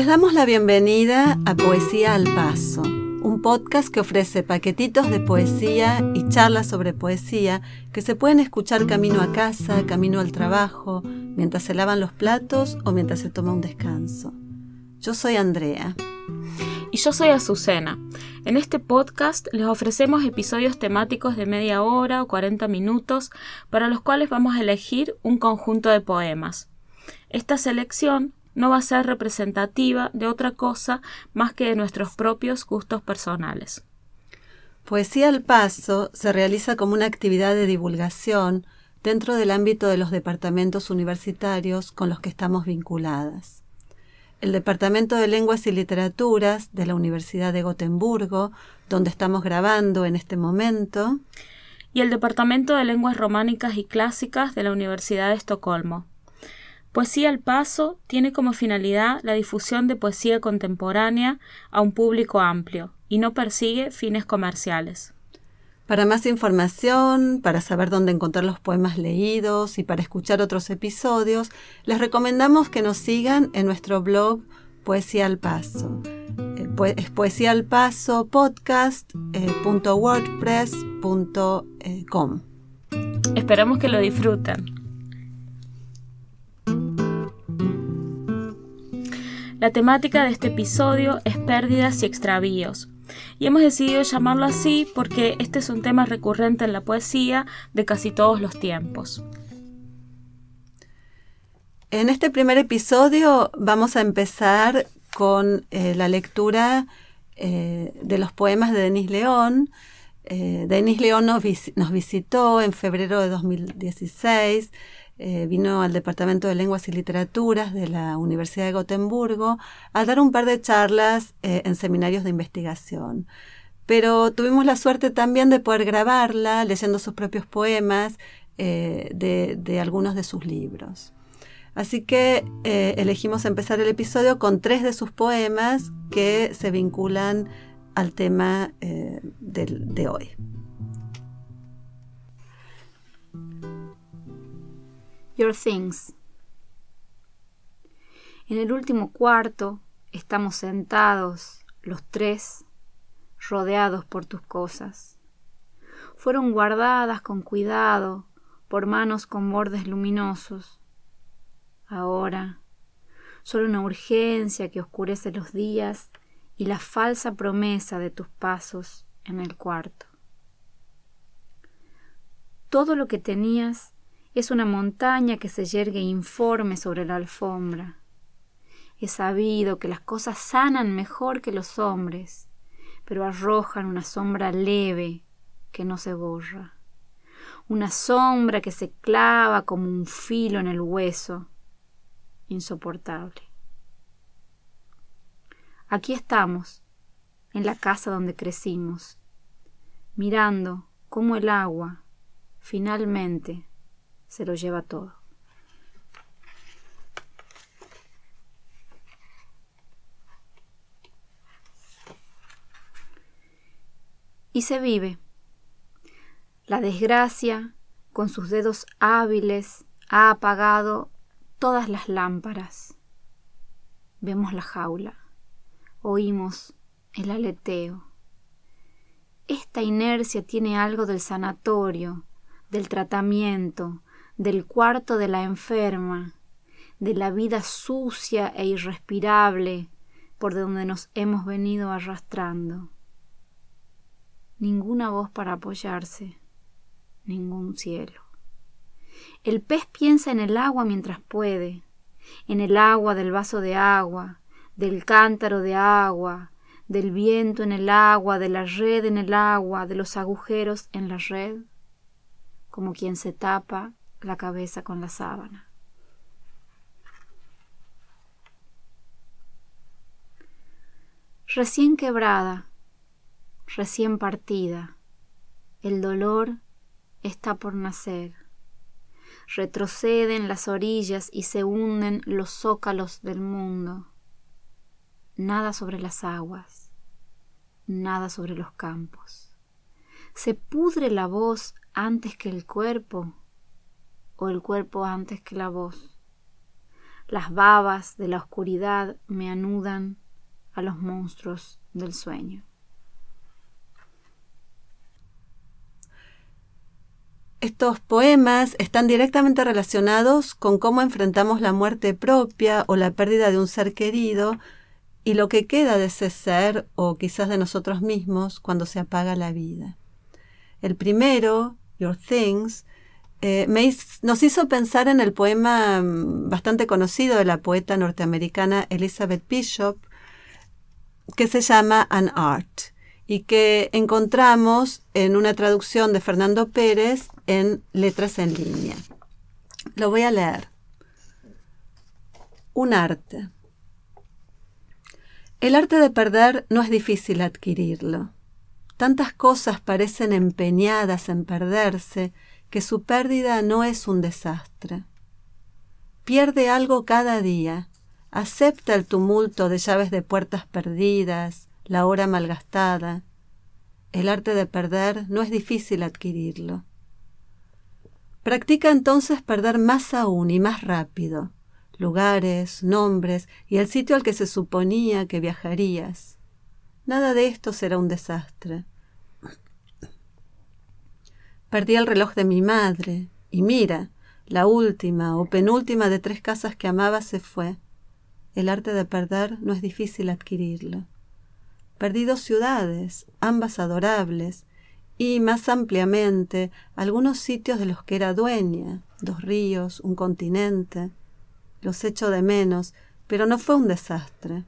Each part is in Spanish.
Les damos la bienvenida a Poesía al Paso, un podcast que ofrece paquetitos de poesía y charlas sobre poesía que se pueden escuchar camino a casa, camino al trabajo, mientras se lavan los platos o mientras se toma un descanso. Yo soy Andrea. Y yo soy Azucena. En este podcast les ofrecemos episodios temáticos de media hora o 40 minutos para los cuales vamos a elegir un conjunto de poemas. Esta selección no va a ser representativa de otra cosa más que de nuestros propios gustos personales. Poesía al Paso se realiza como una actividad de divulgación dentro del ámbito de los departamentos universitarios con los que estamos vinculadas. El Departamento de Lenguas y Literaturas de la Universidad de Gotemburgo, donde estamos grabando en este momento, y el Departamento de Lenguas Románicas y Clásicas de la Universidad de Estocolmo. Poesía al Paso tiene como finalidad la difusión de poesía contemporánea a un público amplio y no persigue fines comerciales. Para más información, para saber dónde encontrar los poemas leídos y para escuchar otros episodios, les recomendamos que nos sigan en nuestro blog Poesía al Paso. Eh, es poesía al paso podcast.wordpress.com. Esperamos que lo disfruten. La temática de este episodio es pérdidas y extravíos, y hemos decidido llamarlo así porque este es un tema recurrente en la poesía de casi todos los tiempos. En este primer episodio vamos a empezar con eh, la lectura eh, de los poemas de Denis León. Eh, Denis León nos, nos visitó en febrero de 2016 eh, vino al Departamento de Lenguas y Literaturas de la Universidad de Gotemburgo a dar un par de charlas eh, en seminarios de investigación. Pero tuvimos la suerte también de poder grabarla leyendo sus propios poemas eh, de, algunos de sus libros. Así que elegimos empezar el episodio con tres de sus poemas que se vinculan al tema de hoy. Your Things. En el último cuarto estamos sentados, los tres, rodeados por tus cosas. Fueron guardadas con cuidado por manos con bordes luminosos. Ahora, solo una urgencia que oscurece los días y la falsa promesa de tus pasos en el cuarto. Todo lo que tenías es una montaña que se yergue informe sobre la alfombra. He sabido que las cosas sanan mejor que los hombres, pero arrojan una sombra leve que no se borra. Una sombra que se clava como un filo en el hueso. Insoportable. Aquí estamos, en la casa donde crecimos, mirando cómo el agua, finalmente, se lo lleva todo. Y se vive. La desgracia, con sus dedos hábiles, ha apagado todas las lámparas. Vemos la jaula, oímos el aleteo. Esta inercia tiene algo del sanatorio, del tratamiento, del cuarto de la enferma, de la vida sucia e irrespirable por donde nos hemos venido arrastrando. Ninguna voz para apoyarse, ningún cielo. El pez piensa en el agua mientras puede, en el agua del vaso de agua, del cántaro de agua, del viento en el agua, de la red en el agua, de los agujeros en la red, como quien se tapa la cabeza con la sábana. Recién quebrada, recién partida, el dolor está por nacer. Retroceden las orillas y se hunden los zócalos del mundo. Nada sobre las aguas, nada sobre los campos. Se pudre la voz antes que el cuerpo o el cuerpo antes que la voz. Las babas de la oscuridad me anudan a los monstruos del sueño. Estos poemas están directamente relacionados con cómo enfrentamos la muerte propia o la pérdida de un ser querido y lo que queda de ese ser o quizás de nosotros mismos cuando se apaga la vida. El primero, Your Things, eh, nos hizo pensar en el poema mm, bastante conocido de la poeta norteamericana Elizabeth Bishop, que se llama An Art y que encontramos en una traducción de Fernando Pérez en Letras en línea. Lo voy a leer. Un arte. El arte de perder no es difícil adquirirlo. Tantas cosas parecen empeñadas en perderse que su pérdida no es un desastre. Pierde algo cada día, acepta el tumulto de llaves de puertas perdidas, la hora malgastada. El arte de perder no es difícil adquirirlo. Practica entonces perder más aún y más rápido, lugares, nombres y el sitio al que se suponía que viajarías. Nada de esto será un desastre. Perdí el reloj de mi madre, y mira, la última o penúltima de tres casas que amaba se fue. El arte de perder no es difícil adquirirlo. Perdí dos ciudades, ambas adorables, y más ampliamente algunos sitios de los que era dueña, dos ríos, un continente. Los echo de menos, pero no fue un desastre.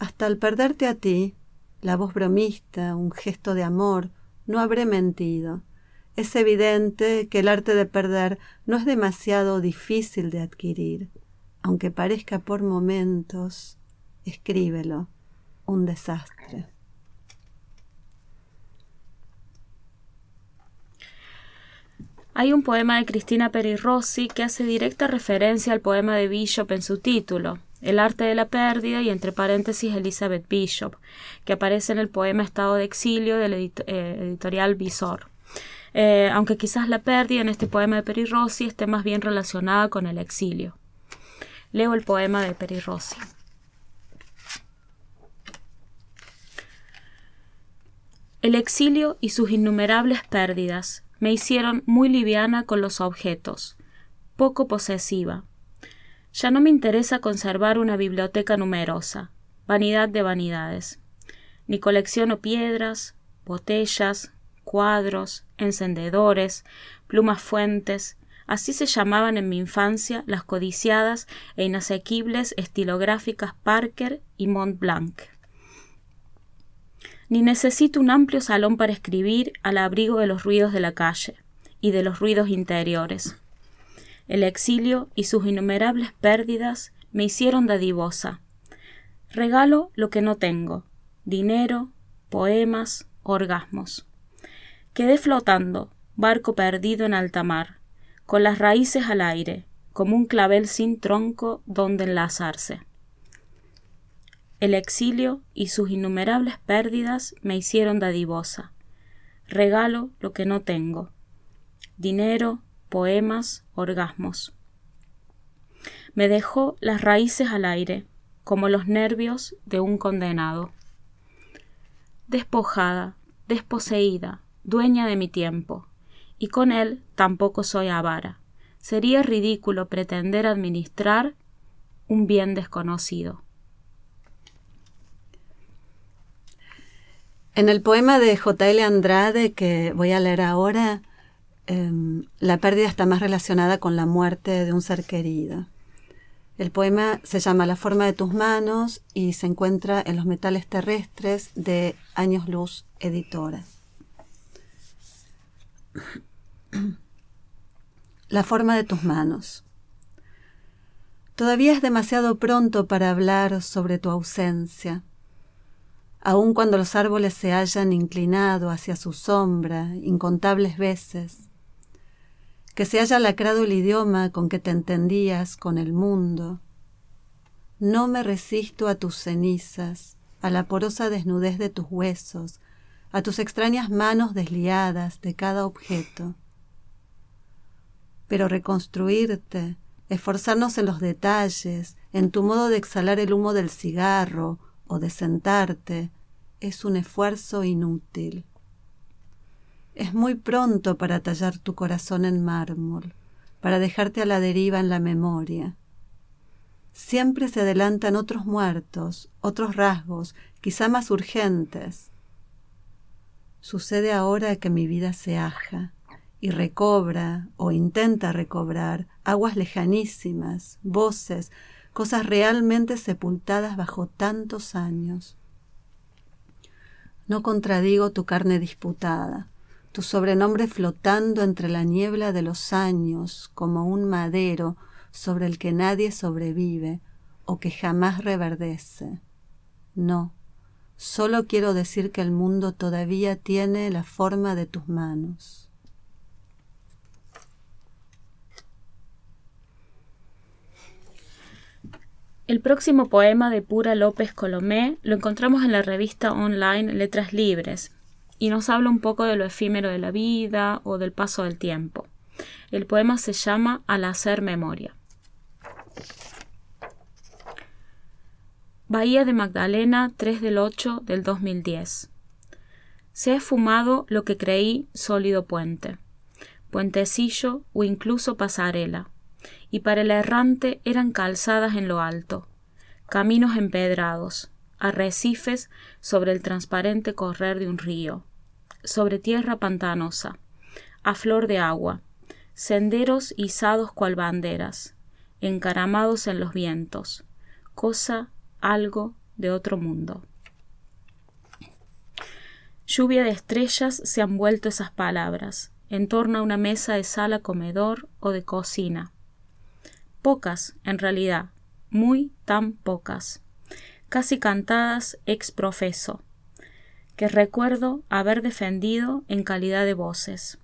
Hasta al perderte a ti, la voz bromista, un gesto de amor, no habré mentido. Es evidente que el arte de perder no es demasiado difícil de adquirir, aunque parezca por momentos, escríbelo un desastre. Hay un poema de Cristina Peri Rossi que hace directa referencia al poema de Bishop en su título, El arte de la pérdida y entre paréntesis Elizabeth Bishop, que aparece en el poema Estado de exilio del eh, editorial Visor. Eh, aunque quizás la pérdida en este poema de Peri Rossi esté más bien relacionada con el exilio. Leo el poema de Peri Rossi. El exilio y sus innumerables pérdidas me hicieron muy liviana con los objetos, poco posesiva. Ya no me interesa conservar una biblioteca numerosa, vanidad de vanidades. Ni colecciono piedras, botellas, cuadros, encendedores, plumas fuentes, así se llamaban en mi infancia las codiciadas e inasequibles estilográficas Parker y Mont Blanc ni necesito un amplio salón para escribir al abrigo de los ruidos de la calle y de los ruidos interiores. El exilio y sus innumerables pérdidas me hicieron dadivosa. Regalo lo que no tengo, dinero, poemas, orgasmos. Quedé flotando, barco perdido en alta mar, con las raíces al aire, como un clavel sin tronco donde enlazarse. El exilio y sus innumerables pérdidas me hicieron dadivosa. Regalo lo que no tengo. Dinero, poemas, orgasmos. Me dejó las raíces al aire, como los nervios de un condenado. Despojada, desposeída, dueña de mi tiempo, y con él tampoco soy avara. Sería ridículo pretender administrar un bien desconocido. En el poema de J.L. Andrade que voy a leer ahora, em, la pérdida está más relacionada con la muerte de un ser querido. El poema se llama La forma de tus manos y se encuentra en los metales terrestres de Años Luz Editora. La forma de tus manos. Todavía es demasiado pronto para hablar sobre tu ausencia aun cuando los árboles se hayan inclinado hacia su sombra incontables veces, que se haya lacrado el idioma con que te entendías con el mundo. No me resisto a tus cenizas, a la porosa desnudez de tus huesos, a tus extrañas manos desliadas de cada objeto. Pero reconstruirte esforzarnos en los detalles, en tu modo de exhalar el humo del cigarro o de sentarte, es un esfuerzo inútil. Es muy pronto para tallar tu corazón en mármol, para dejarte a la deriva en la memoria. Siempre se adelantan otros muertos, otros rasgos, quizá más urgentes. Sucede ahora que mi vida se aja y recobra o intenta recobrar aguas lejanísimas, voces, cosas realmente sepultadas bajo tantos años. No contradigo tu carne disputada, tu sobrenombre flotando entre la niebla de los años como un madero sobre el que nadie sobrevive o que jamás reverdece. No, solo quiero decir que el mundo todavía tiene la forma de tus manos. El próximo poema de Pura López Colomé lo encontramos en la revista online Letras Libres y nos habla un poco de lo efímero de la vida o del paso del tiempo. El poema se llama Al hacer memoria. Bahía de Magdalena, 3 del 8 del 2010. Se ha esfumado lo que creí sólido puente, puentecillo o incluso pasarela y para el errante eran calzadas en lo alto, caminos empedrados, arrecifes sobre el transparente correr de un río, sobre tierra pantanosa, a flor de agua, senderos izados cual banderas, encaramados en los vientos, cosa, algo de otro mundo. Lluvia de estrellas se han vuelto esas palabras, en torno a una mesa de sala comedor o de cocina, pocas en realidad, muy tan pocas, casi cantadas ex profeso, que recuerdo haber defendido en calidad de voces.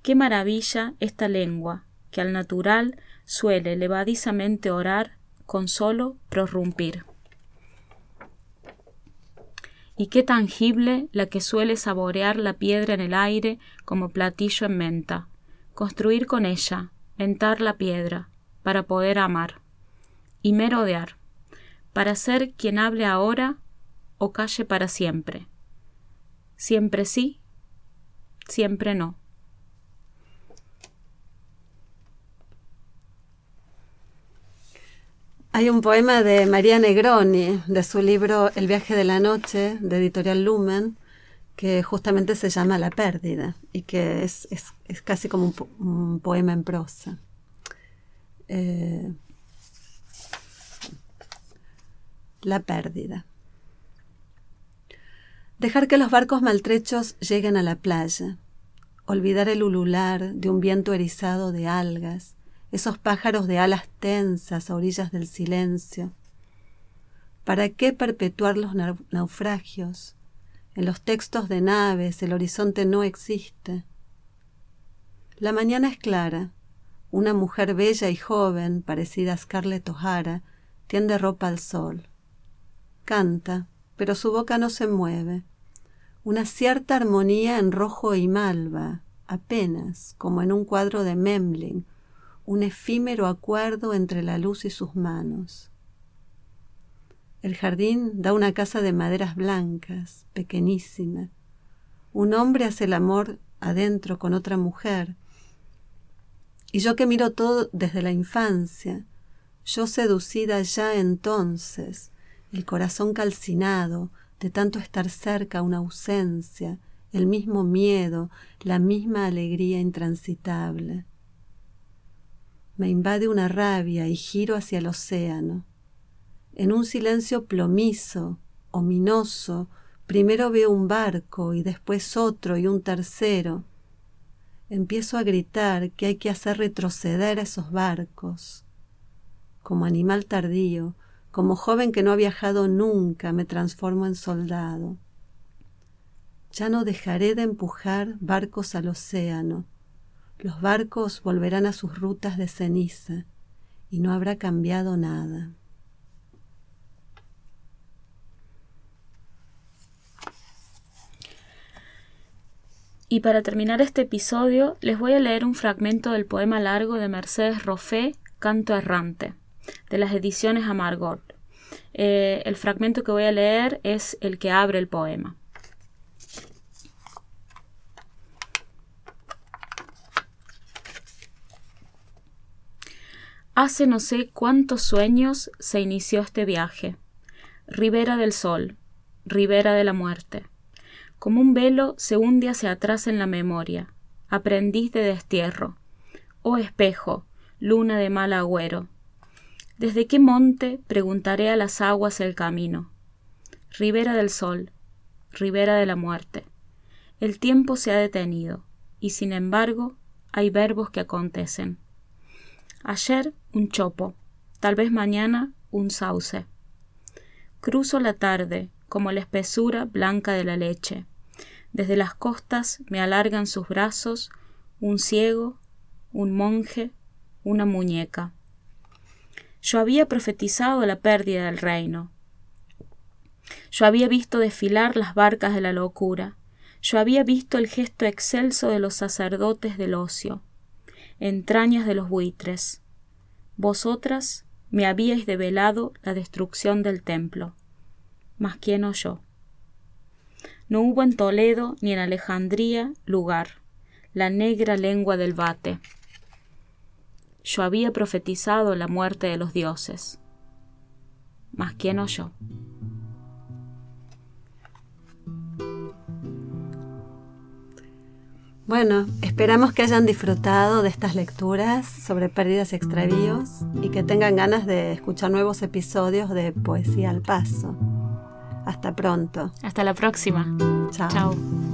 Qué maravilla esta lengua, que al natural suele levadizamente orar con solo prorrumpir. Y qué tangible la que suele saborear la piedra en el aire como platillo en menta, construir con ella, mentar la piedra, para poder amar y merodear, para ser quien hable ahora o calle para siempre. Siempre sí, siempre no. Hay un poema de María Negroni, de su libro El viaje de la noche, de editorial Lumen, que justamente se llama La pérdida y que es, casi como un poema en prosa. Eh, la pérdida. Dejar que los barcos maltrechos lleguen a la playa, olvidar el ulular de un viento erizado de algas, esos pájaros de alas tensas a orillas del silencio. ¿Para qué perpetuar los naufragios? En los textos de naves el horizonte no existe. La mañana es clara, una mujer bella y joven, parecida a Scarlett O'Hara, tiende ropa al sol. Canta, pero su boca no se mueve. Una cierta armonía en rojo y malva, apenas, como en un cuadro de Memling, un efímero acuerdo entre la luz y sus manos. El jardín da una casa de maderas blancas, pequeñísima. Un hombre hace el amor adentro con otra mujer, y yo que miro todo desde la infancia, yo seducida ya entonces, el corazón calcinado de tanto estar cerca una ausencia, el mismo miedo, la misma alegría intransitable. Me invade una rabia y giro hacia el océano. En un silencio plomizo, ominoso, primero veo un barco y después otro y un tercero empiezo a gritar que hay que hacer retroceder a esos barcos. Como animal tardío, como joven que no ha viajado nunca, me transformo en soldado. Ya no dejaré de empujar barcos al océano. Los barcos volverán a sus rutas de ceniza y no habrá cambiado nada. Y para terminar este episodio les voy a leer un fragmento del poema largo de Mercedes Roffé, Canto Errante, de las ediciones Amargor. Eh, el fragmento que voy a leer es el que abre el poema. Hace no sé cuántos sueños se inició este viaje. Ribera del sol, ribera de la muerte. Como un velo se hunde hacia atrás en la memoria. Aprendiz de destierro. Oh espejo, luna de mal agüero. ¿Desde qué monte preguntaré a las aguas el camino? Ribera del sol, ribera de la muerte. El tiempo se ha detenido, y sin embargo hay verbos que acontecen. Ayer un chopo, tal vez mañana un sauce. Cruzo la tarde como la espesura blanca de la leche. Desde las costas me alargan sus brazos un ciego, un monje, una muñeca. Yo había profetizado la pérdida del reino. Yo había visto desfilar las barcas de la locura. Yo había visto el gesto excelso de los sacerdotes del ocio entrañas de los buitres. Vosotras me habíais develado la destrucción del templo. Mas quién oyó. No hubo en Toledo ni en Alejandría lugar, la negra lengua del bate. Yo había profetizado la muerte de los dioses. Mas quién oyó. Bueno, esperamos que hayan disfrutado de estas lecturas sobre pérdidas y extravíos y que tengan ganas de escuchar nuevos episodios de Poesía al Paso. Hasta pronto. Hasta la próxima. Chao. Chao.